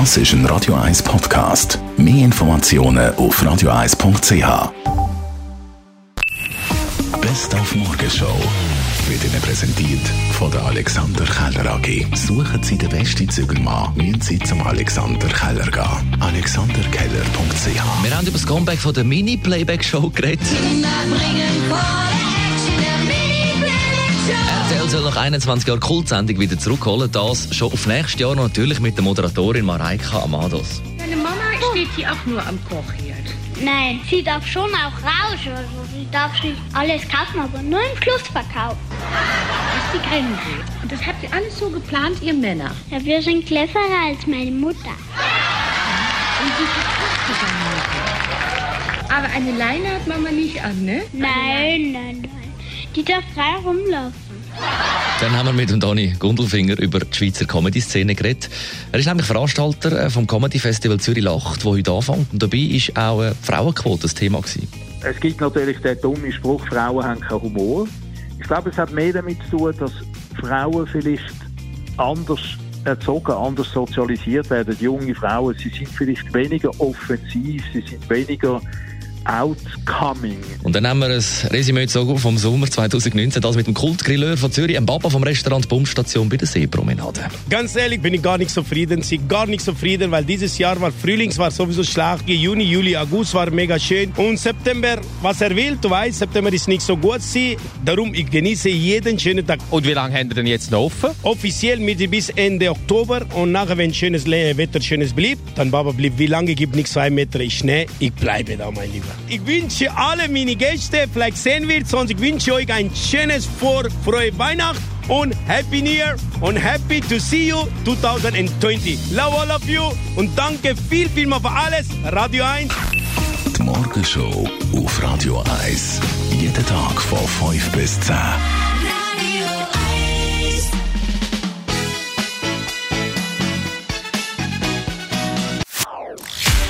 Das ist ein Radio 1 Podcast. Mehr Informationen auf radio1.ch. Best auf Morgenshow wird Ihnen präsentiert von der Alexander Keller AG. Suchen Sie den besten Zügelmann, müssen Sie zum Alexander Keller gehen. AlexanderKeller.ch Wir haben über das Comeback von der Mini-Playback-Show geredet. Soll nach 21 Jahren Kultsendung wieder zurückholen. Das schon auf nächstes Jahr natürlich mit der Moderatorin Mareika Amados. Deine Mama steht hier auch nur am Kochherd. Nein, sie darf schon auch raus. Also sie darf nicht alles kaufen, aber nur im Schlussverkauf. Dass sie kennen will. Und das habt ihr alles so geplant, ihr Männer. Ja, wir sind cleverer als meine Mutter. Und ihr deine Mutter? Aber eine Leine hat Mama nicht an, ne? Nein, nein, nein. Die darf frei rumlaufen. Dann haben wir mit dem Dani Gundelfinger über die Schweizer Comedy-Szene geredet. Er ist nämlich Veranstalter äh, vom Comedy-Festival Zürich Lacht, das heute anfängt. Und dabei ist auch eine Frauenquote das Thema gewesen. Es gibt natürlich den dummen Spruch, Frauen haben keinen Humor. Ich glaube, es hat mehr damit zu tun, dass Frauen vielleicht anders erzogen, anders sozialisiert werden. Junge Frauen, sie sind vielleicht weniger offensiv, sie sind weniger outcoming. Und dann haben wir ein Resümee vom Sommer 2019, das mit dem Kultgrilleur von Zürich, einem Papa vom Restaurant Pumpstation bei der Seepromenade. Ganz ehrlich bin ich gar nicht zufrieden. Sie gar nicht zufrieden, weil dieses Jahr war Frühlings war sowieso schlecht. Juni, Juli, August war mega schön. Und September, was er will, du weißt, September ist nicht so gut. Sie, darum ich genieße jeden schönen Tag. Und wie lange haben Sie denn jetzt noch offen? Offiziell mit bis Ende Oktober und nachher, wenn schönes Wetter schönes blieb, dann Baba blieb, wie lange gibt nichts zwei Meter Schnee. Ich bleibe da, mein Lieber. Ich wünsche alle meine Gäste, vielleicht sehen wir uns, ich wünsche euch ein schönes vor frohe Weihnacht und Happy New Year und happy to see you 2020. Love all of you und danke viel, viel mal für alles. Radio 1. Die Morgenshow auf Radio 1. Jeden Tag von 5 bis 10.